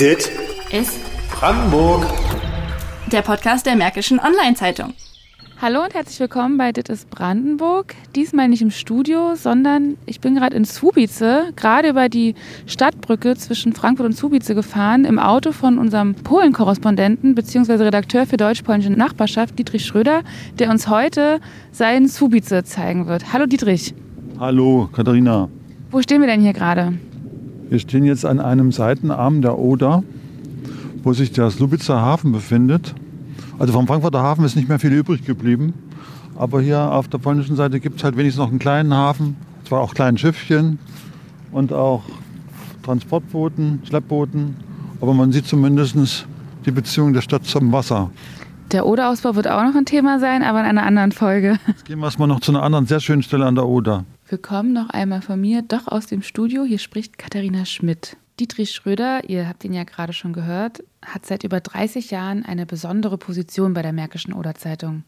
Dit ist Brandenburg. der Podcast der Märkischen Online-Zeitung. Hallo und herzlich willkommen bei Dit ist Brandenburg. Diesmal nicht im Studio, sondern ich bin gerade in Subice, gerade über die Stadtbrücke zwischen Frankfurt und Subice gefahren, im Auto von unserem Polen-Korrespondenten bzw. Redakteur für deutsch-polnische Nachbarschaft, Dietrich Schröder, der uns heute sein Subice zeigen wird. Hallo Dietrich, Hallo Katharina. wo stehen wir denn hier gerade? Wir stehen jetzt an einem Seitenarm der Oder, wo sich der Slubitzer Hafen befindet. Also vom Frankfurter Hafen ist nicht mehr viel übrig geblieben. Aber hier auf der polnischen Seite gibt es halt wenigstens noch einen kleinen Hafen, zwar auch kleinen Schiffchen und auch Transportbooten, Schleppbooten. Aber man sieht zumindest die Beziehung der Stadt zum Wasser. Der Oderausbau wird auch noch ein Thema sein, aber in einer anderen Folge. Jetzt gehen wir erstmal noch zu einer anderen sehr schönen Stelle an der Oder. Willkommen noch einmal von mir, doch aus dem Studio. Hier spricht Katharina Schmidt. Dietrich Schröder, ihr habt ihn ja gerade schon gehört, hat seit über 30 Jahren eine besondere Position bei der Märkischen Oder-Zeitung.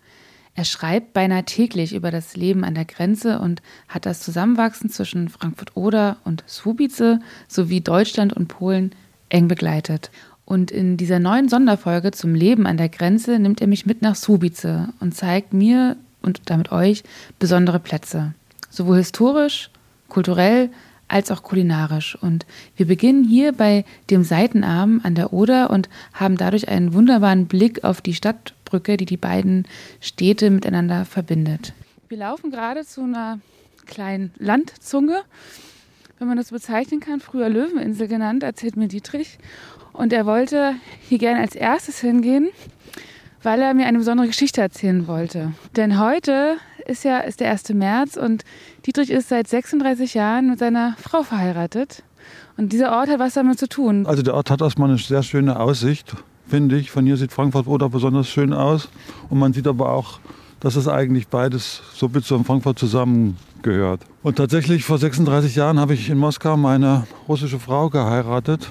Er schreibt beinahe täglich über das Leben an der Grenze und hat das Zusammenwachsen zwischen Frankfurt-Oder und Słubice sowie Deutschland und Polen eng begleitet. Und in dieser neuen Sonderfolge zum Leben an der Grenze nimmt er mich mit nach Słubice und zeigt mir und damit euch besondere Plätze sowohl historisch, kulturell als auch kulinarisch. Und wir beginnen hier bei dem Seitenarm an der Oder und haben dadurch einen wunderbaren Blick auf die Stadtbrücke, die die beiden Städte miteinander verbindet. Wir laufen gerade zu einer kleinen Landzunge, wenn man das so bezeichnen kann, früher Löweninsel genannt, erzählt mir Dietrich. Und er wollte hier gerne als erstes hingehen, weil er mir eine besondere Geschichte erzählen wollte. Denn heute ist ja ist der 1. März und Dietrich ist seit 36 Jahren mit seiner Frau verheiratet. Und dieser Ort hat was damit zu tun. Also der Ort hat erstmal eine sehr schöne Aussicht, finde ich. Von hier sieht Frankfurt Oder besonders schön aus. Und man sieht aber auch, dass es eigentlich beides Subice und Frankfurt zusammengehört. Und tatsächlich vor 36 Jahren habe ich in Moskau meine russische Frau geheiratet.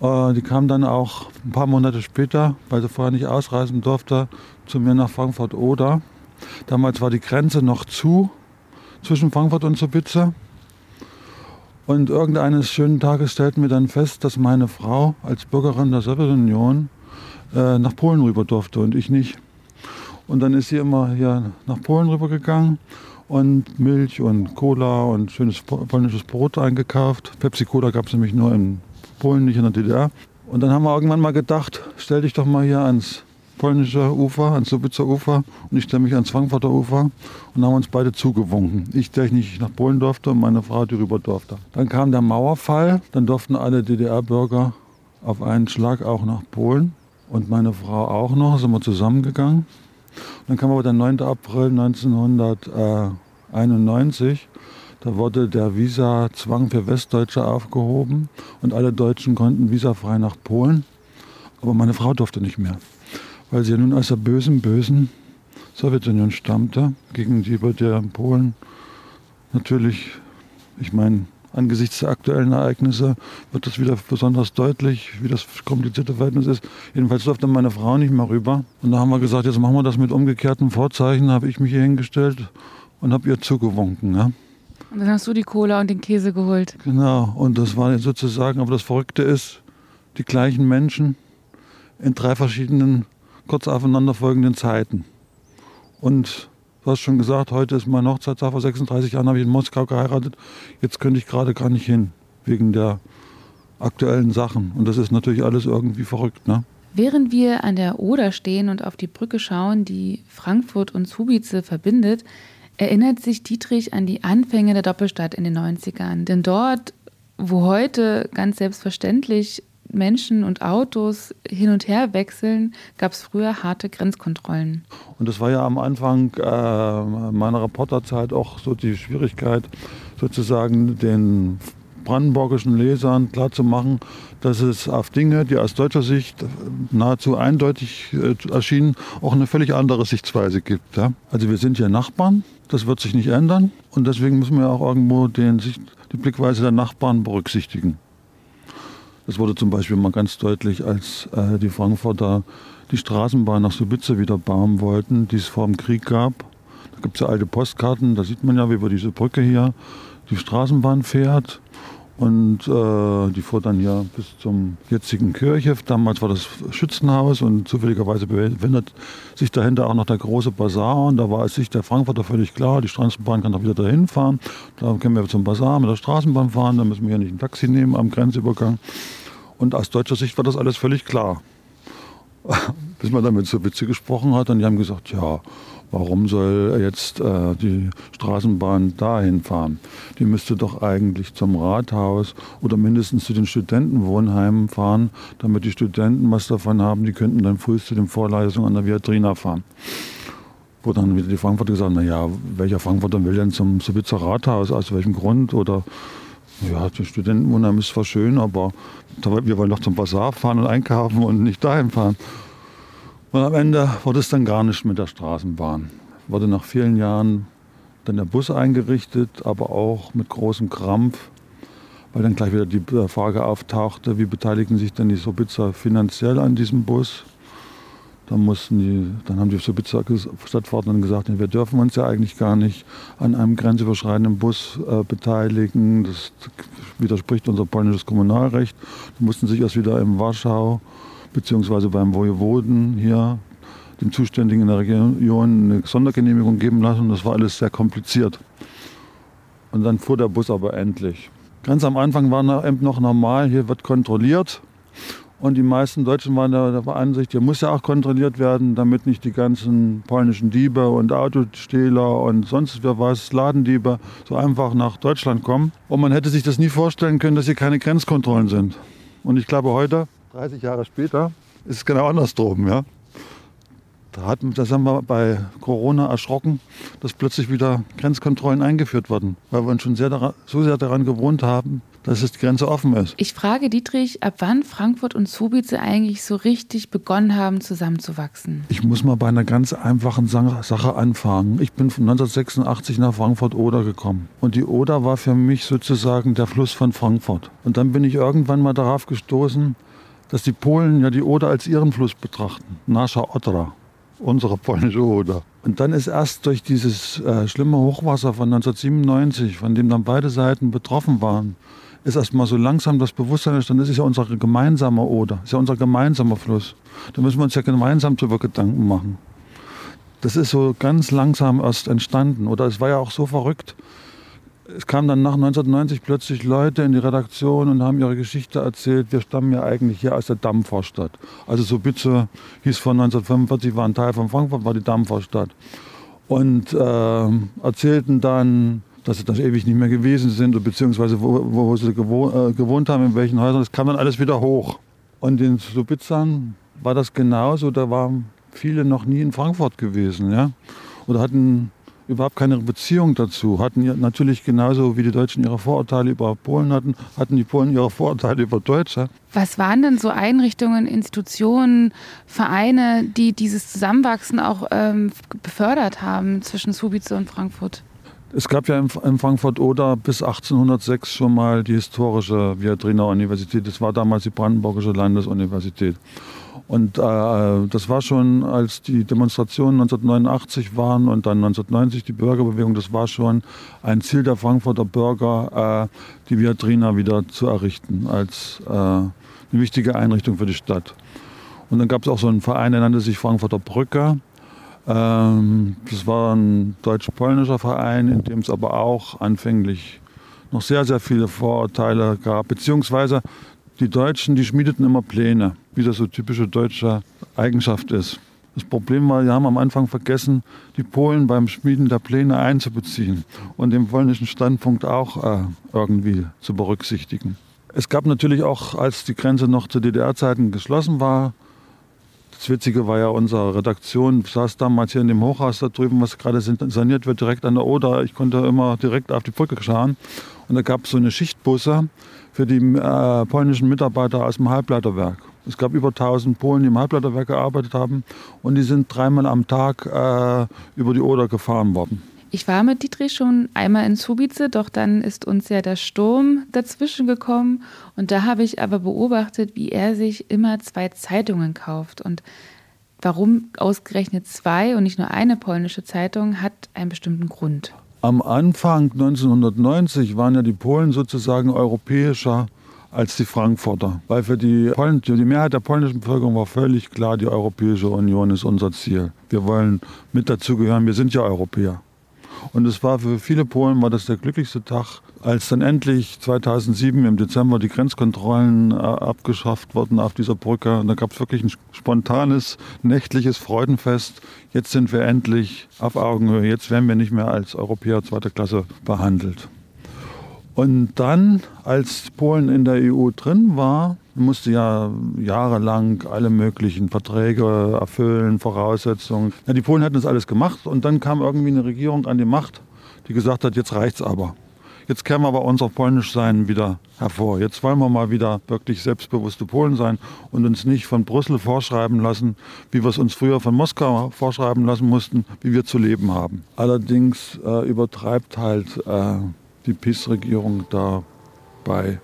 Äh, Die kam dann auch ein paar Monate später, weil sie vorher nicht ausreisen durfte, zu mir nach Frankfurt Oder. Damals war die Grenze noch zu zwischen Frankfurt und Subice. Und irgendeines schönen Tages stellten wir dann fest, dass meine Frau als Bürgerin der Sowjetunion äh, nach Polen rüber durfte und ich nicht. Und dann ist sie immer hier nach Polen rübergegangen und Milch und Cola und schönes po- polnisches Brot eingekauft. Pepsi Cola gab es nämlich nur in Polen, nicht in der DDR. Und dann haben wir irgendwann mal gedacht, stell dich doch mal hier ans polnische Ufer, ans Subitzer Ufer und ich mich ans Frankfurter Ufer und haben uns beide zugewunken. Ich, der ich nicht nach Polen durfte und meine Frau, die rüber durfte. Dann kam der Mauerfall, dann durften alle DDR-Bürger auf einen Schlag auch nach Polen und meine Frau auch noch, sind wir zusammengegangen. Dann kam aber der 9. April 1991. Da wurde der Visazwang für Westdeutsche aufgehoben und alle Deutschen konnten visafrei nach Polen. Aber meine Frau durfte nicht mehr, weil sie ja nun aus der bösen, bösen Sowjetunion stammte, gegenüber der Polen natürlich, ich meine, angesichts der aktuellen Ereignisse wird das wieder besonders deutlich, wie das komplizierte Verhältnis ist. Jedenfalls durfte meine Frau nicht mehr rüber. Und da haben wir gesagt, jetzt machen wir das mit umgekehrten Vorzeichen. Da habe ich mich hier hingestellt und habe ihr zugewunken. Ja? Und dann hast du die Cola und den Käse geholt. Genau, und das war sozusagen, aber das Verrückte ist, die gleichen Menschen in drei verschiedenen, kurz aufeinanderfolgenden Zeiten. Und du hast schon gesagt, heute ist mein Hochzeitstag, vor 36 Jahren habe ich in Moskau geheiratet. Jetzt könnte ich gerade gar nicht hin, wegen der aktuellen Sachen. Und das ist natürlich alles irgendwie verrückt, ne? Während wir an der Oder stehen und auf die Brücke schauen, die Frankfurt und Subice verbindet, erinnert sich Dietrich an die Anfänge der Doppelstadt in den 90ern. Denn dort, wo heute ganz selbstverständlich Menschen und Autos hin und her wechseln, gab es früher harte Grenzkontrollen. Und das war ja am Anfang äh, meiner Reporterzeit auch so die Schwierigkeit, sozusagen den brandenburgischen Lesern klarzumachen, dass es auf Dinge, die aus deutscher Sicht nahezu eindeutig äh, erschienen, auch eine völlig andere Sichtweise gibt. Ja? Also wir sind ja Nachbarn, das wird sich nicht ändern und deswegen müssen wir auch irgendwo den, die Blickweise der Nachbarn berücksichtigen. Das wurde zum Beispiel mal ganz deutlich, als äh, die Frankfurter die Straßenbahn nach Subice wieder bauen wollten, die es vor dem Krieg gab. Da gibt es ja alte Postkarten, da sieht man ja, wie über diese Brücke hier die Straßenbahn fährt. Und äh, die fuhr dann hier bis zum jetzigen Kirche. Damals war das Schützenhaus und zufälligerweise befindet sich dahinter auch noch der große Bazar. Und da war es sich der Frankfurter völlig klar, die Straßenbahn kann doch wieder dahin fahren. Da können wir zum Bazar mit der Straßenbahn fahren, da müssen wir hier nicht ein Taxi nehmen am Grenzübergang. Und aus deutscher Sicht war das alles völlig klar. Bis man dann mit so Witze gesprochen hat und die haben gesagt, ja, Warum soll jetzt äh, die Straßenbahn dahin fahren? Die müsste doch eigentlich zum Rathaus oder mindestens zu den Studentenwohnheimen fahren, damit die Studenten was davon haben. Die könnten dann früh zu den Vorlesungen an der Viatrina fahren. Wo dann wieder die Frankfurter gesagt haben, naja, welcher Frankfurter will denn zum Subitzer Rathaus, aus welchem Grund? Oder ja, die Studentenwohnheim ist zwar schön, aber wir wollen doch zum Bazar fahren und einkaufen und nicht dahin fahren. Und am Ende wurde es dann gar nicht mit der Straßenbahn. Wurde nach vielen Jahren dann der Bus eingerichtet, aber auch mit großem Krampf, weil dann gleich wieder die Frage auftauchte, wie beteiligen sich denn die Sobitzer finanziell an diesem Bus? Dann, mussten die, dann haben die Sobitzer Stadtverordneten gesagt, wir dürfen uns ja eigentlich gar nicht an einem grenzüberschreitenden Bus äh, beteiligen. Das widerspricht unser polnisches Kommunalrecht. Die mussten sich erst wieder in Warschau beziehungsweise beim Wojewoden hier, dem Zuständigen in der Region, eine Sondergenehmigung geben lassen. Das war alles sehr kompliziert. Und dann fuhr der Bus aber endlich. Ganz am Anfang war noch normal, hier wird kontrolliert. Und die meisten Deutschen waren der, der Ansicht, hier muss ja auch kontrolliert werden, damit nicht die ganzen polnischen Diebe und Autostehler und sonst wer was, Ladendiebe, so einfach nach Deutschland kommen. Und man hätte sich das nie vorstellen können, dass hier keine Grenzkontrollen sind. Und ich glaube, heute 30 Jahre später ist es genau andersrum. Ja? Da, hat, da sind wir bei Corona erschrocken, dass plötzlich wieder Grenzkontrollen eingeführt wurden, weil wir uns schon sehr daran, so sehr daran gewohnt haben, dass es die Grenze offen ist. Ich frage Dietrich, ab wann Frankfurt und Subice eigentlich so richtig begonnen haben, zusammenzuwachsen? Ich muss mal bei einer ganz einfachen Sache anfangen. Ich bin von 1986 nach Frankfurt-Oder gekommen. Und die Oder war für mich sozusagen der Fluss von Frankfurt. Und dann bin ich irgendwann mal darauf gestoßen, dass die Polen ja die Oder als ihren Fluss betrachten. Nasza Odra, unsere polnische Oder. Und dann ist erst durch dieses äh, schlimme Hochwasser von 1997, von dem dann beide Seiten betroffen waren, ist erst mal so langsam das Bewusstsein entstanden, das ist ja unser gemeinsamer Oder, ist ja unser gemeinsamer Fluss. Da müssen wir uns ja gemeinsam darüber Gedanken machen. Das ist so ganz langsam erst entstanden. Oder es war ja auch so verrückt, es kamen dann nach 1990 plötzlich Leute in die Redaktion und haben ihre Geschichte erzählt. Wir stammen ja eigentlich hier aus der Dampferstadt. Also so Bütze hieß von 1945, war ein Teil von Frankfurt, war die Dampferstadt. Und äh, erzählten dann, dass sie das ewig nicht mehr gewesen sind, beziehungsweise wo, wo sie gewohnt, äh, gewohnt haben, in welchen Häusern. Das kam dann alles wieder hoch. Und in Subitzern war das genauso. Da waren viele noch nie in Frankfurt gewesen. Ja? Oder hatten überhaupt keine Beziehung dazu. Hatten natürlich genauso wie die Deutschen ihre Vorurteile über Polen hatten, hatten die Polen ihre Vorurteile über Deutsche. Was waren denn so Einrichtungen, Institutionen, Vereine, die dieses Zusammenwachsen auch ähm, befördert haben zwischen Subice und Frankfurt? Es gab ja in Frankfurt-Oder bis 1806 schon mal die historische Viadrina Universität. Das war damals die Brandenburgische Landesuniversität. Und äh, das war schon, als die Demonstrationen 1989 waren und dann 1990 die Bürgerbewegung, das war schon ein Ziel der Frankfurter Bürger, äh, die Viatrina wieder zu errichten als äh, eine wichtige Einrichtung für die Stadt. Und dann gab es auch so einen Verein, der nannte sich Frankfurter Brücke. Ähm, das war ein deutsch-polnischer Verein, in dem es aber auch anfänglich noch sehr, sehr viele Vorurteile gab, beziehungsweise die Deutschen, die schmiedeten immer Pläne, wie das so typische deutsche Eigenschaft ist. Das Problem war, wir haben am Anfang vergessen, die Polen beim Schmieden der Pläne einzubeziehen und den polnischen Standpunkt auch äh, irgendwie zu berücksichtigen. Es gab natürlich auch, als die Grenze noch zu DDR-Zeiten geschlossen war, das Witzige war ja, unsere Redaktion saß damals hier in dem Hochhaus da drüben, was gerade saniert wird, direkt an der Oder. Ich konnte immer direkt auf die Brücke schauen. Und da gab es so eine Schichtbusse für die äh, polnischen Mitarbeiter aus dem Halbleiterwerk. Es gab über 1000 Polen, die im Halbleiterwerk gearbeitet haben. Und die sind dreimal am Tag äh, über die Oder gefahren worden. Ich war mit Dietrich schon einmal in Subice, doch dann ist uns ja der Sturm dazwischen gekommen. Und da habe ich aber beobachtet, wie er sich immer zwei Zeitungen kauft. Und warum ausgerechnet zwei und nicht nur eine polnische Zeitung, hat einen bestimmten Grund. Am Anfang 1990 waren ja die Polen sozusagen europäischer als die Frankfurter. Weil für die, Polen, die Mehrheit der polnischen Bevölkerung war völlig klar, die Europäische Union ist unser Ziel. Wir wollen mit dazugehören, wir sind ja Europäer. Und es war für viele Polen war das der glücklichste Tag, als dann endlich 2007 im Dezember die Grenzkontrollen äh, abgeschafft wurden auf dieser Brücke. Und da gab es wirklich ein spontanes, nächtliches Freudenfest. Jetzt sind wir endlich auf Augenhöhe. Jetzt werden wir nicht mehr als Europäer zweiter Klasse behandelt. Und dann, als Polen in der EU drin war, musste ja jahrelang alle möglichen Verträge erfüllen, Voraussetzungen. Ja, die Polen hatten das alles gemacht und dann kam irgendwie eine Regierung an die Macht, die gesagt hat, jetzt reicht's aber. Jetzt wir aber unser Polnischsein wieder hervor. Jetzt wollen wir mal wieder wirklich selbstbewusste Polen sein und uns nicht von Brüssel vorschreiben lassen, wie wir es uns früher von Moskau vorschreiben lassen mussten, wie wir zu leben haben. Allerdings äh, übertreibt halt äh, die PiS-Regierung dabei.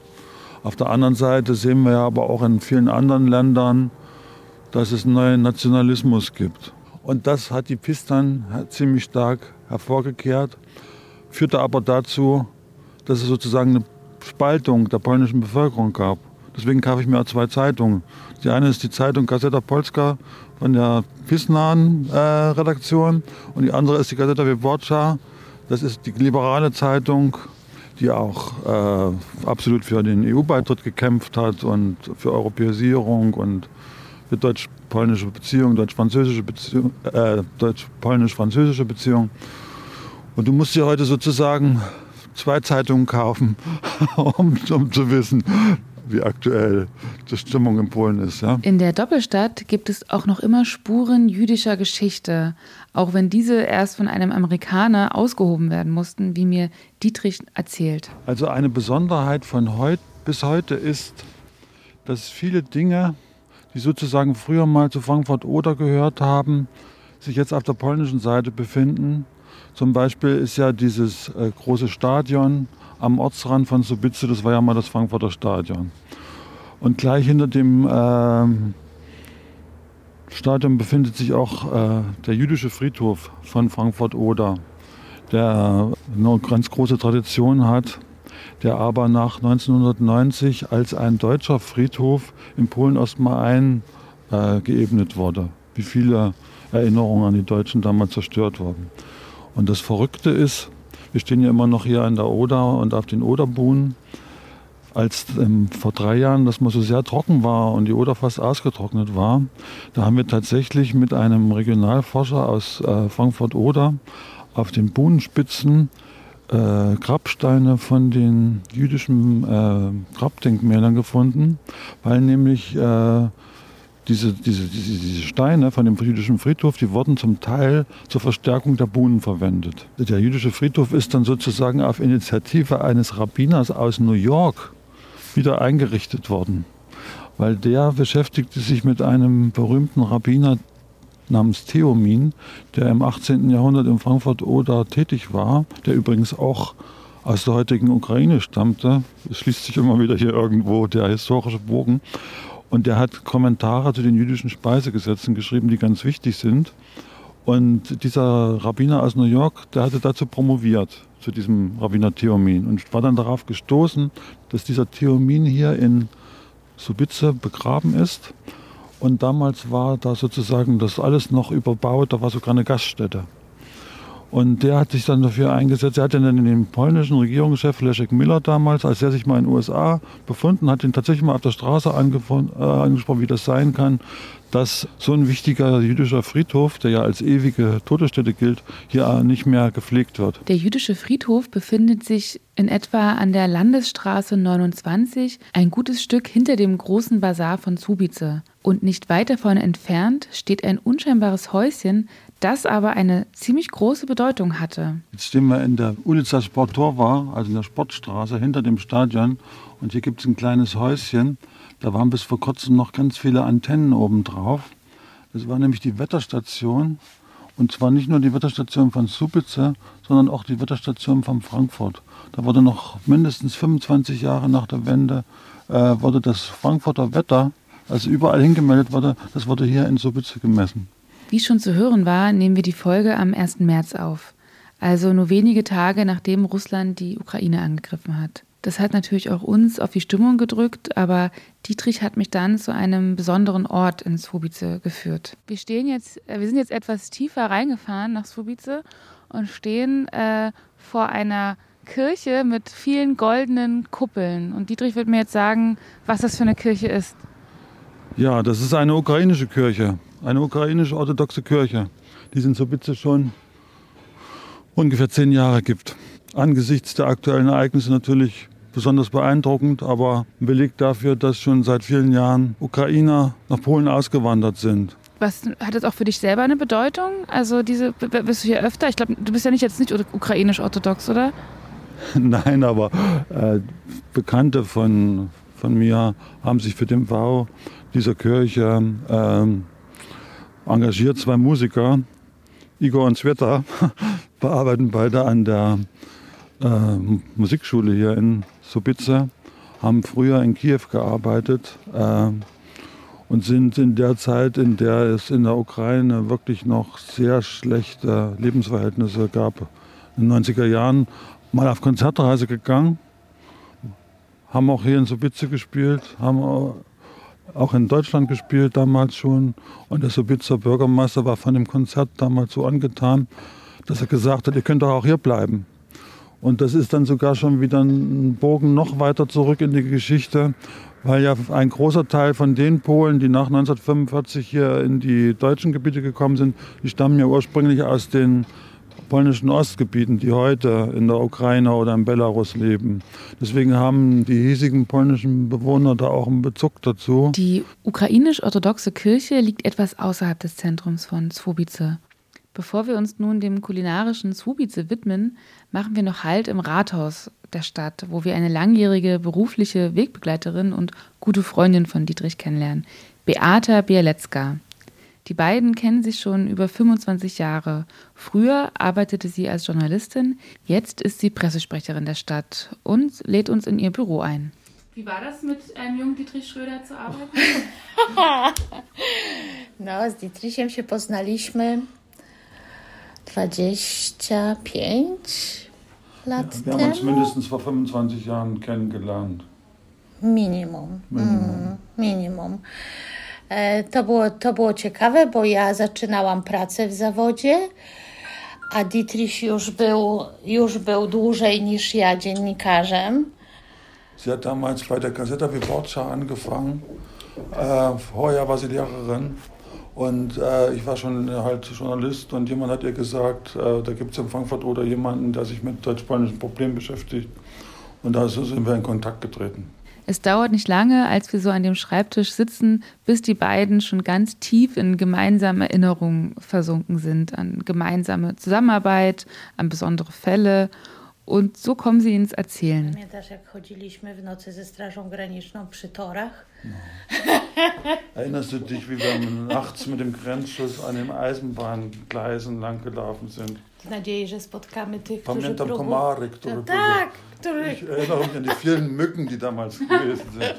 Auf der anderen Seite sehen wir ja aber auch in vielen anderen Ländern, dass es einen neuen Nationalismus gibt. Und das hat die PiS ziemlich stark hervorgekehrt, führte aber dazu, dass es sozusagen eine Spaltung der polnischen Bevölkerung gab. Deswegen kaufe ich mir auch zwei Zeitungen. Die eine ist die Zeitung Gazeta Polska von der PiS-nahen äh, Redaktion und die andere ist die Gazeta Wyborcza. Das ist die liberale Zeitung, die auch äh, absolut für den EU-Beitritt gekämpft hat und für Europäisierung und für deutsch-polnische Beziehungen, deutsch-französische Beziehungen, äh, deutsch-polnisch-französische Beziehungen. Und du musst dir heute sozusagen zwei Zeitungen kaufen, um, um zu wissen, wie aktuell die Stimmung in Polen ist. Ja? In der Doppelstadt gibt es auch noch immer Spuren jüdischer Geschichte, auch wenn diese erst von einem Amerikaner ausgehoben werden mussten, wie mir Dietrich erzählt. Also eine Besonderheit von heute bis heute ist, dass viele Dinge, die sozusagen früher mal zu Frankfurt-Oder gehört haben, sich jetzt auf der polnischen Seite befinden zum Beispiel ist ja dieses äh, große Stadion am Ortsrand von Subice, das war ja mal das Frankfurter Stadion. Und gleich hinter dem äh, Stadion befindet sich auch äh, der jüdische Friedhof von Frankfurt-Oder, der eine ganz große Tradition hat, der aber nach 1990 als ein deutscher Friedhof in Polen erstmal eingeebnet wurde. Wie viele Erinnerungen an die Deutschen damals zerstört wurden. Und das Verrückte ist, wir stehen ja immer noch hier an der Oder und auf den Oderbuhnen. Als ähm, vor drei Jahren das mal so sehr trocken war und die Oder fast ausgetrocknet war, da haben wir tatsächlich mit einem Regionalforscher aus äh, Frankfurt-Oder auf den Buhnenspitzen äh, Grabsteine von den jüdischen äh, Grabdenkmälern gefunden, weil nämlich äh, diese, diese, diese, diese Steine von dem jüdischen Friedhof, die wurden zum Teil zur Verstärkung der Buhnen verwendet. Der jüdische Friedhof ist dann sozusagen auf Initiative eines Rabbiners aus New York wieder eingerichtet worden. Weil der beschäftigte sich mit einem berühmten Rabbiner namens Theomin, der im 18. Jahrhundert in Frankfurt-Oder tätig war, der übrigens auch aus der heutigen Ukraine stammte. Es schließt sich immer wieder hier irgendwo der historische Bogen. Und der hat Kommentare zu den jüdischen Speisegesetzen geschrieben, die ganz wichtig sind. Und dieser Rabbiner aus New York, der hatte dazu promoviert, zu diesem Rabbiner Theomin. Und war dann darauf gestoßen, dass dieser Theomin hier in Subice begraben ist. Und damals war da sozusagen das alles noch überbaut, da war sogar eine Gaststätte. Und der hat sich dann dafür eingesetzt. Er hat dann den polnischen Regierungschef Leszek Miller damals, als er sich mal in den USA befunden hat, ihn tatsächlich mal auf der Straße äh, angesprochen, wie das sein kann, dass so ein wichtiger jüdischer Friedhof, der ja als ewige Todesstätte gilt, hier nicht mehr gepflegt wird. Der jüdische Friedhof befindet sich in etwa an der Landesstraße 29, ein gutes Stück hinter dem großen Bazar von Subice. Und nicht weit davon entfernt steht ein unscheinbares Häuschen, das aber eine ziemlich große Bedeutung hatte. Jetzt stehen wir in der Ulica Sportowa, also in der Sportstraße hinter dem Stadion. Und hier gibt es ein kleines Häuschen. Da waren bis vor kurzem noch ganz viele Antennen oben drauf. Das war nämlich die Wetterstation. Und zwar nicht nur die Wetterstation von Subice, sondern auch die Wetterstation von Frankfurt. Da wurde noch mindestens 25 Jahre nach der Wende äh, wurde das Frankfurter Wetter, also überall hingemeldet wurde, das wurde hier in Subice gemessen. Wie schon zu hören war, nehmen wir die Folge am 1. März auf. also nur wenige Tage nachdem Russland die Ukraine angegriffen hat. Das hat natürlich auch uns auf die Stimmung gedrückt, aber Dietrich hat mich dann zu einem besonderen Ort in Swobice geführt. Wir stehen jetzt, äh, wir sind jetzt etwas tiefer reingefahren nach Swobice und stehen äh, vor einer Kirche mit vielen goldenen Kuppeln. Und Dietrich wird mir jetzt sagen, was das für eine Kirche ist. Ja, das ist eine ukrainische Kirche, eine ukrainische orthodoxe Kirche, die es in Sobice schon ungefähr zehn Jahre gibt. Angesichts der aktuellen Ereignisse natürlich besonders beeindruckend, aber ein Beleg dafür, dass schon seit vielen Jahren Ukrainer nach Polen ausgewandert sind. Was hat das auch für dich selber eine Bedeutung? Also diese bist du hier öfter? Ich glaube, du bist ja nicht jetzt nicht ukrainisch-orthodox, oder? Nein, aber äh, Bekannte von, von mir haben sich für den Bau dieser Kirche äh, engagiert. Zwei Musiker, Igor und Sveta, bearbeiten beide an der äh, Musikschule hier in Subice, haben früher in Kiew gearbeitet äh, und sind in der Zeit, in der es in der Ukraine wirklich noch sehr schlechte Lebensverhältnisse gab, in den 90er Jahren mal auf Konzertreise gegangen, haben auch hier in Subice gespielt, haben auch in Deutschland gespielt damals schon. Und der Subizer Bürgermeister war von dem Konzert damals so angetan, dass er gesagt hat, ihr könnt doch auch hier bleiben. Und das ist dann sogar schon wieder ein Bogen noch weiter zurück in die Geschichte, weil ja ein großer Teil von den Polen, die nach 1945 hier in die deutschen Gebiete gekommen sind, die stammen ja ursprünglich aus den polnischen Ostgebieten, die heute in der Ukraine oder in Belarus leben. Deswegen haben die hiesigen polnischen Bewohner da auch einen Bezug dazu. Die ukrainisch-orthodoxe Kirche liegt etwas außerhalb des Zentrums von Swobice. Bevor wir uns nun dem kulinarischen Subice widmen, machen wir noch Halt im Rathaus der Stadt, wo wir eine langjährige berufliche Wegbegleiterin und gute Freundin von Dietrich kennenlernen, Beata Bialecka. Die beiden kennen sich schon über 25 Jahre. Früher arbeitete sie als Journalistin, jetzt ist sie Pressesprecherin der Stadt und lädt uns in ihr Büro ein. Wie war das, mit einem jungen Dietrich Schröder zu arbeiten? no, z Dietrichem się poznaliśmy 25 lat Wir haben uns mindestens vor 25 Jahren kennengelernt. Minimum. Minimum. Mm, minimum. E, to, było, to było ciekawe, bo ja zaczynałam pracę w zawodzie, a Dietrich już był, już był dłużej niż ja dziennikarzem. Sie hat damals bei der Gazeta Wyborcza angefangen. Äh, vorher war sie Lehrerin Und äh, ich war schon halt Journalist und jemand hat ihr gesagt, äh, da gibt es in Frankfurt oder jemanden, der sich mit deutsch-polnischen Problemen beschäftigt. Und da sind wir in Kontakt getreten. Es dauert nicht lange, als wir so an dem Schreibtisch sitzen, bis die beiden schon ganz tief in gemeinsame Erinnerungen versunken sind, an gemeinsame Zusammenarbeit, an besondere Fälle und so kommen sie ins Erzählen. Pamiętasz, jak chodziliśmy w nocy ze Strażą Graniczną przy torach? No. Erinnerst du dich, wie wir nachts mit dem Grenzschutz an den Eisenbahngleisen langgelaufen sind? W nadziei, że spotkamy tych, którzy Pamiętam komary, które Tak, które... Ich erinnere mich an die vielen Mücken, die damals gewesen sind.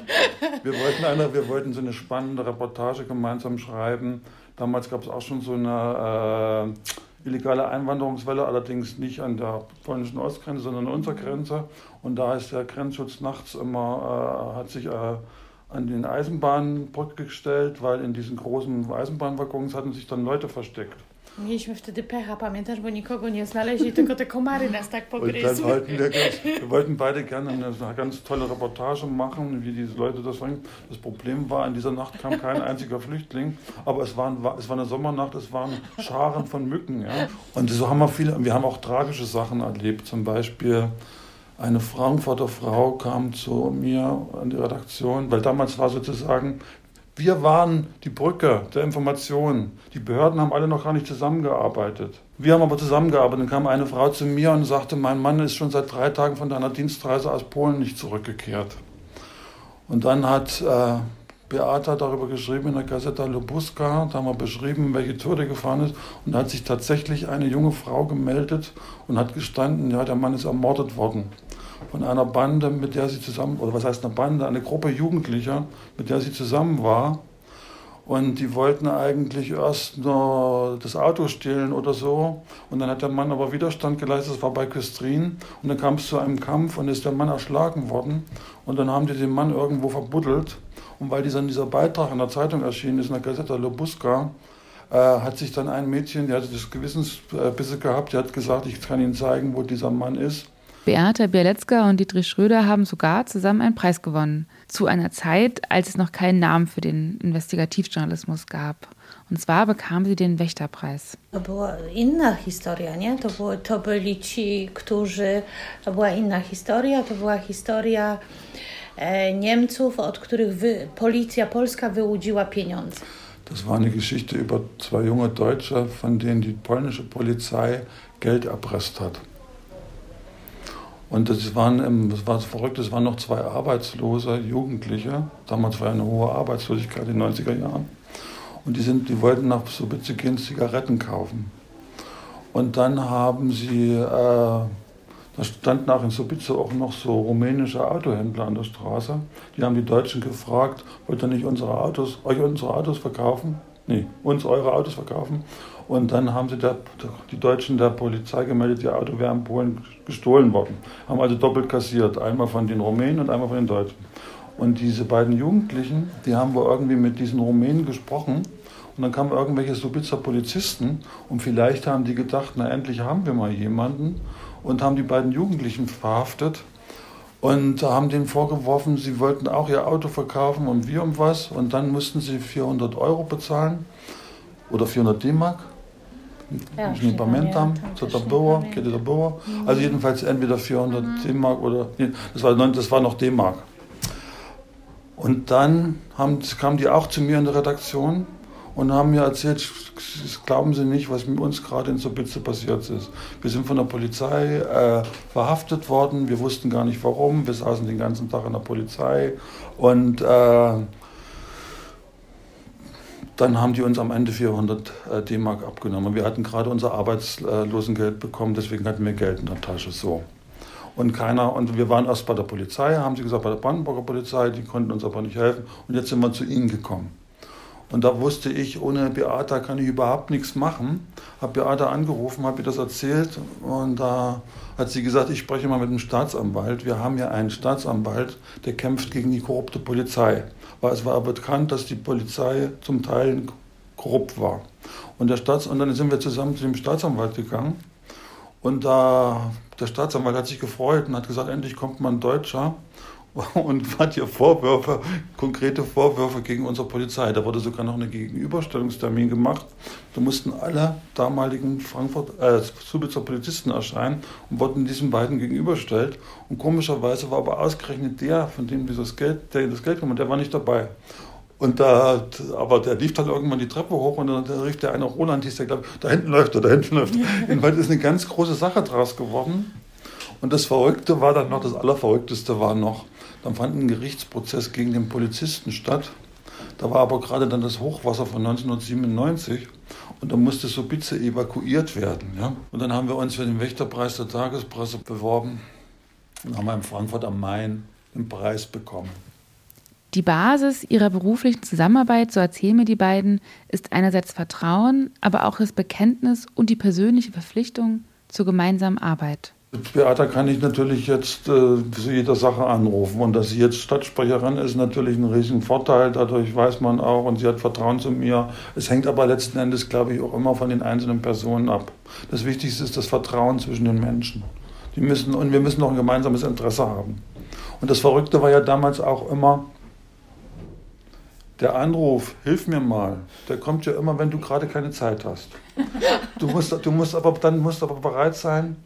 Wir wollten, eine, wir wollten so eine spannende Reportage gemeinsam schreiben. Damals gab es auch schon so eine... Äh, illegale Einwanderungswelle, allerdings nicht an der polnischen Ostgrenze, sondern an unserer Grenze. Und da ist der Grenzschutz nachts immer, äh, hat sich äh, an den Eisenbahnbrücke gestellt, weil in diesen großen Eisenbahnwaggons hatten sich dann Leute versteckt. Mieliśmy wtedy pecha, pamiętasz, bo nikogo nie znaleźli, tylko te komary nas tak pogryzły. Wollten wir, wir, wollten beide gerne eine, ganz tolle Reportage machen, wie diese Leute das waren. Das Problem war, in dieser Nacht kam kein einziger Flüchtling, aber es, waren, es war eine Sommernacht, es waren Scharen von Mücken. Ja? Und so haben wir viele, wir haben auch tragische Sachen erlebt, zum Beispiel eine Frankfurter Frau kam zu mir an die Redaktion, weil damals war sozusagen wir waren die Brücke der Informationen. Die Behörden haben alle noch gar nicht zusammengearbeitet. Wir haben aber zusammengearbeitet. Dann kam eine Frau zu mir und sagte, mein Mann ist schon seit drei Tagen von deiner Dienstreise aus Polen nicht zurückgekehrt. Und dann hat äh, Beata darüber geschrieben in der Gazeta Lubuska. Da haben wir beschrieben, welche Tour der gefahren ist. Und da hat sich tatsächlich eine junge Frau gemeldet und hat gestanden, ja, der Mann ist ermordet worden von einer Bande, mit der sie zusammen, oder was heißt eine Bande, eine Gruppe Jugendlicher, mit der sie zusammen war. Und die wollten eigentlich erst nur das Auto stehlen oder so. Und dann hat der Mann aber Widerstand geleistet, das war bei Küstrin. Und dann kam es zu einem Kampf und ist der Mann erschlagen worden. Und dann haben die den Mann irgendwo verbuddelt. Und weil dieser, dieser Beitrag in der Zeitung erschienen ist, in der Gazeta Lobuska, äh, hat sich dann ein Mädchen, die hatte das Gewissensbisse gehabt, die hat gesagt, ich kann Ihnen zeigen, wo dieser Mann ist. Beate Bialetzka und Dietrich Schröder haben sogar zusammen einen Preis gewonnen. Zu einer Zeit, als es noch keinen Namen für den Investigativjournalismus gab. Und zwar bekamen sie den Wächterpreis. To była inna historia, nie? To, było, to byli ci, którzy... To była inna historia, to była historia e, Niemców, od których wy, policja polska wyłudziła pieniądze. Das war eine Geschichte über zwei junge Deutsche, von denen die polnische Polizei Geld erpresst hat. Und das waren, das war verrückt, es waren noch zwei arbeitslose Jugendliche. Damals war eine hohe Arbeitslosigkeit in den 90er Jahren. Und die, sind, die wollten nach gehen Zigaretten kaufen. Und dann haben sie, äh, da standen auch in Subice auch noch so rumänische Autohändler an der Straße. Die haben die Deutschen gefragt, wollt ihr nicht unsere Autos, euch unsere Autos verkaufen? Nee, uns eure Autos verkaufen. Und dann haben sie der, die Deutschen der Polizei gemeldet, ihr Auto wäre in Polen gestohlen worden. Haben also doppelt kassiert, einmal von den Rumänen und einmal von den Deutschen. Und diese beiden Jugendlichen, die haben wohl irgendwie mit diesen Rumänen gesprochen. Und dann kamen irgendwelche Subitzer Polizisten und vielleicht haben die gedacht, na endlich haben wir mal jemanden und haben die beiden Jugendlichen verhaftet und haben denen vorgeworfen, sie wollten auch ihr Auto verkaufen und wir um was und dann mussten sie 400 Euro bezahlen oder 400 D-Mark Ja, nie pamiętam, co to było, kiedy to było. Also jedenfalls entweder 400 D-Mark oder, nee, das war, das war noch D-Mark. Und dann haben, kamen die auch zu mir in der Redaktion und haben mir erzählt, das glauben Sie nicht, was mit uns gerade in Sobitze passiert ist. Wir sind von der Polizei äh, verhaftet worden, wir wussten gar nicht warum, wir saßen den ganzen Tag in der Polizei und äh, dann haben die uns am Ende 400 äh, D-Mark abgenommen. Wir hatten gerade unser Arbeitslosengeld bekommen, deswegen hatten wir Geld in der Tasche. So. Und keiner, und wir waren erst bei der Polizei, haben sie gesagt, bei der Brandenburger Polizei, die konnten uns aber nicht helfen. Und jetzt sind wir zu ihnen gekommen. Und da wusste ich, ohne Beata kann ich überhaupt nichts machen. Habe Beata angerufen, habe ihr das erzählt und da hat sie gesagt, ich spreche mal mit dem Staatsanwalt. Wir haben ja einen Staatsanwalt, der kämpft gegen die korrupte Polizei. Weil es war aber bekannt, dass die Polizei zum Teil korrupt war. Und, der Staats und dann sind wir zusammen zu dem Staatsanwalt gegangen. Und da, der Staatsanwalt hat sich gefreut und hat gesagt, endlich kommt mal ein Deutscher und hat hier Vorwürfe, konkrete Vorwürfe gegen unsere Polizei. Da wurde sogar noch ein Gegenüberstellungstermin gemacht. Da mussten alle damaligen Frankfurt, äh, Subitzer Polizisten erscheinen und wurden diesen beiden gegenüberstellt. Und komischerweise war aber ausgerechnet der, von dem dieses Geld, der das Geld kommt, der war nicht dabei. Und da, aber der lief dann irgendwann die Treppe hoch und dann rief der eine Roland, hieß der, glaube da hinten läuft er, da hinten läuft er. Jedenfalls ist eine ganz große Sache draus geworden. Und das Verrückte war dann noch, das Allerverrückteste war noch, dann fand ein Gerichtsprozess gegen den Polizisten statt. Da war aber gerade dann das Hochwasser von 1997 und da musste Subice evakuiert werden. Ja? Und dann haben wir uns für den Wächterpreis der Tagespresse beworben und haben in Frankfurt am Main den Preis bekommen. Die Basis ihrer beruflichen Zusammenarbeit, so erzählen mir die beiden, ist einerseits Vertrauen, aber auch das Bekenntnis und die persönliche Verpflichtung zur gemeinsamen Arbeit. Beata kann ich natürlich jetzt äh, zu jeder Sache anrufen. Und dass sie jetzt Stadtsprecherin ist, natürlich ein riesen Vorteil. Dadurch weiß man auch und sie hat Vertrauen zu mir. Es hängt aber letzten Endes, glaube ich, auch immer von den einzelnen Personen ab. Das Wichtigste ist das Vertrauen zwischen den Menschen. Die müssen, und wir müssen noch ein gemeinsames Interesse haben. Und das Verrückte war ja damals auch immer, der Anruf, hilf mir mal, der kommt ja immer, wenn du gerade keine Zeit hast. Du musst, du musst aber, dann musst aber bereit sein,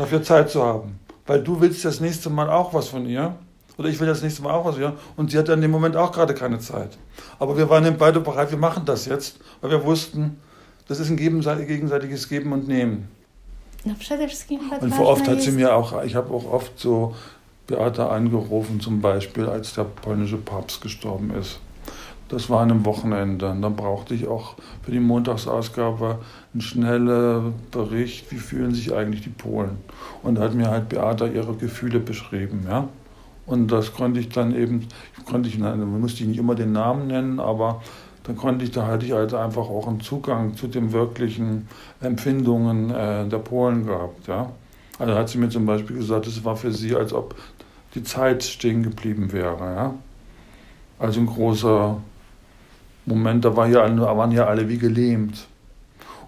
dafür Zeit zu haben. Weil du willst das nächste Mal auch was von ihr. Oder ich will das nächste Mal auch was von ihr. Und sie hat in dem Moment auch gerade keine Zeit. Aber wir waren eben beide bereit, wir machen das jetzt, weil wir wussten, das ist ein gegenseitiges Geben und Nehmen. No przede wszystkim tak Und ważne oft hat sie mir auch, ich habe auch oft so Beate angerufen, zum Beispiel, als der polnische Papst gestorben ist. Das war an einem Wochenende. Und dann brauchte ich auch für die Montagsausgabe einen schnellen Bericht, wie fühlen sich eigentlich die Polen. Und da hat mir halt Beata ihre Gefühle beschrieben. Ja? Und das konnte ich dann eben, konnte ich, man musste ich nicht immer den Namen nennen, aber dann konnte ich, da hatte ich halt einfach auch einen Zugang zu den wirklichen Empfindungen äh, der Polen gehabt. Ja? Also hat sie mir zum Beispiel gesagt, es war für sie, als ob die Zeit stehen geblieben wäre. Ja? Also ein großer Moment, da war hier, waren ja alle wie gelähmt.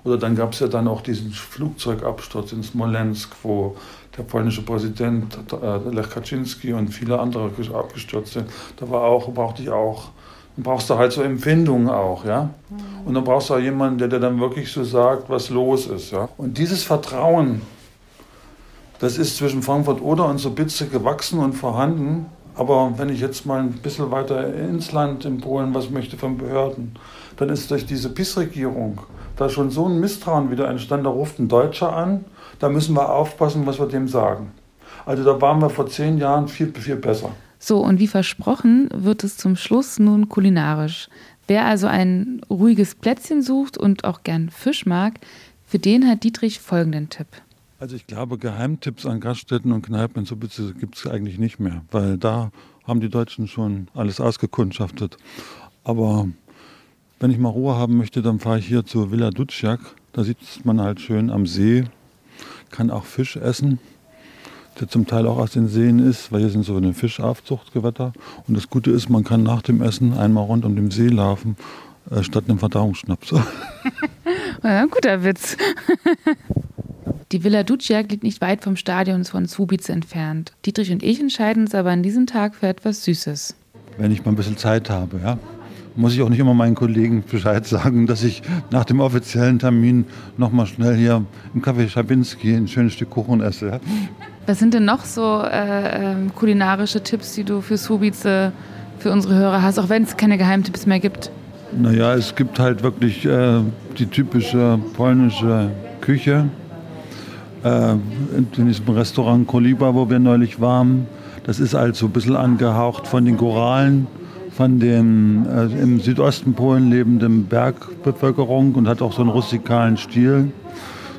Oder dann gab es ja dann auch diesen Flugzeugabsturz in Smolensk, wo der polnische Präsident äh, Lech Kaczynski und viele andere abgestürzt sind. Da war auch, brauchte ich auch, dann brauchst du halt so Empfindungen auch, ja. Mhm. Und dann brauchst du auch jemanden, der dir dann wirklich so sagt, was los ist, ja. Und dieses Vertrauen, das ist zwischen Frankfurt Oder und Sobitze gewachsen und vorhanden. Aber wenn ich jetzt mal ein bisschen weiter ins Land in Polen was möchte von Behörden, dann ist durch diese PiS-Regierung da schon so ein Misstrauen wieder entstanden. Da ruft ein Deutscher an, da müssen wir aufpassen, was wir dem sagen. Also da waren wir vor zehn Jahren viel, viel besser. So, und wie versprochen wird es zum Schluss nun kulinarisch. Wer also ein ruhiges Plätzchen sucht und auch gern Fisch mag, für den hat Dietrich folgenden Tipp. Also ich glaube, Geheimtipps an Gaststätten und Kneipen so gibt es eigentlich nicht mehr, weil da haben die Deutschen schon alles ausgekundschaftet. Aber wenn ich mal Ruhe haben möchte, dann fahre ich hier zur Villa Duciak. Da sitzt man halt schön am See, kann auch Fisch essen, der zum Teil auch aus den Seen ist, weil hier sind so eine Fischaufzuchtgewässer. Und das Gute ist, man kann nach dem Essen einmal rund um den See laufen, äh, statt einem Verdauungsschnaps. ja, guter Witz. Die Villa Duciak liegt nicht weit vom Stadion von Subice entfernt. Dietrich und ich entscheiden uns aber an diesem Tag für etwas Süßes. Wenn ich mal ein bisschen Zeit habe, ja. Muss ich auch nicht immer meinen Kollegen Bescheid sagen, dass ich nach dem offiziellen Termin noch mal schnell hier im Café Schabinski ein schönes Stück Kuchen esse. Ja. Was sind denn noch so äh, ähm, kulinarische Tipps, die du für Subice für unsere Hörer hast, auch wenn es keine Geheimtipps mehr gibt? Naja, es gibt halt wirklich äh, die typische polnische Küche äh, in diesem Restaurant Koliba, wo wir neulich waren. Das ist also ein bisschen angehaucht von den Goralen, von dem äh, im Südosten Polen lebenden Bergbevölkerung und hat auch so einen rustikalen Stil.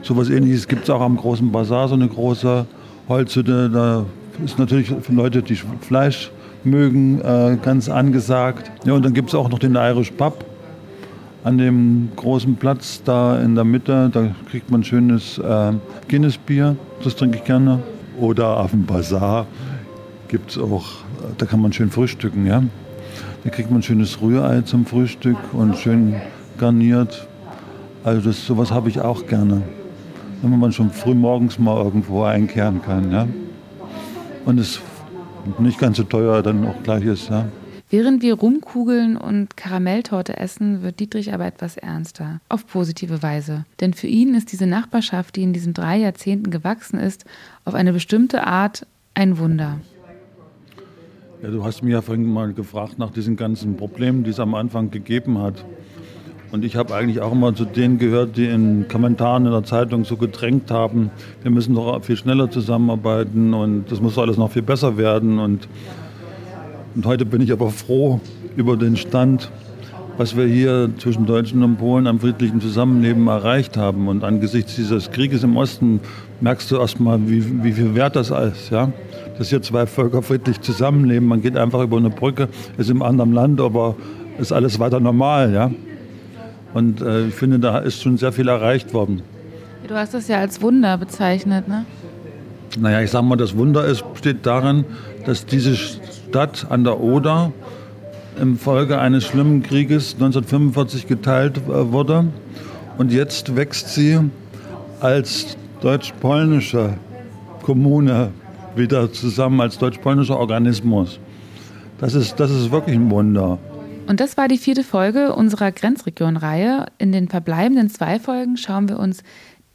So etwas ähnliches gibt es auch am großen Bazar, so eine große Holzhütte. Da ist natürlich für Leute, die Fleisch mögen, äh, ganz angesagt. Ja, und dann gibt es auch noch den Irish Pub an dem großen Platz da in der Mitte. Da kriegt man schönes äh, Guinness-Bier, das trinke ich gerne. Oder auf dem Bazar gibt es auch, da kann man schön frühstücken. Ja? Da kriegt man schönes Rührei zum Frühstück und schön garniert. Also das, sowas habe ich auch gerne. Wenn man schon früh morgens mal irgendwo einkehren kann. Ja? Und es nicht ganz so teuer dann auch gleich ist. Ja? Während wir Rumkugeln und Karamelltorte essen, wird Dietrich aber etwas ernster. Auf positive Weise. Denn für ihn ist diese Nachbarschaft, die in diesen drei Jahrzehnten gewachsen ist, auf eine bestimmte Art ein Wunder. Ja, du hast mir ja vorhin mal gefragt nach diesen ganzen Problemen, die es am Anfang gegeben hat. Und ich habe eigentlich auch immer zu denen gehört, die in Kommentaren in der Zeitung so gedrängt haben, wir müssen doch viel schneller zusammenarbeiten und das muss alles noch viel besser werden. Und und heute bin ich aber froh über den Stand, was wir hier zwischen Deutschen und Polen am friedlichen Zusammenleben erreicht haben. Und angesichts dieses Krieges im Osten merkst du erstmal, wie, wie viel wert das ist. Ja? Dass hier zwei Völker friedlich zusammenleben. Man geht einfach über eine Brücke, ist im anderen Land, aber ist alles weiter normal. Ja? Und äh, ich finde, da ist schon sehr viel erreicht worden. Du hast das ja als Wunder bezeichnet, ne? Naja, ich sage mal, das Wunder ist, besteht darin, dass diese Stadt an der Oder im Folge eines schlimmen Krieges 1945 geteilt äh, wurde. Und jetzt wächst sie als deutsch-polnische Kommune wieder zusammen, als deutsch-polnischer Organismus. Das ist, das ist wirklich ein Wunder. Und das war die vierte Folge unserer Grenzregion-Reihe. In den verbleibenden zwei Folgen schauen wir uns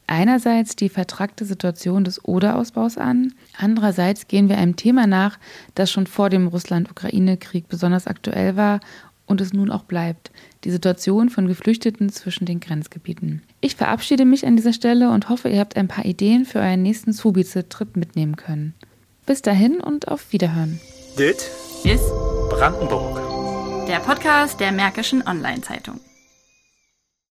einerseits die vertrackte Situation des Oder-Ausbaus an, andererseits gehen wir einem Thema nach, das schon vor dem Russland-Ukraine-Krieg besonders aktuell war und es nun auch bleibt, die Situation von Geflüchteten zwischen den Grenzgebieten. Ich verabschiede mich an dieser Stelle und hoffe, ihr habt ein paar Ideen für euren nächsten Subice-Trip mitnehmen können. Bis dahin und auf Wiederhören. Dit ist Brandenburg. Der Podcast der Märkischen Online-Zeitung.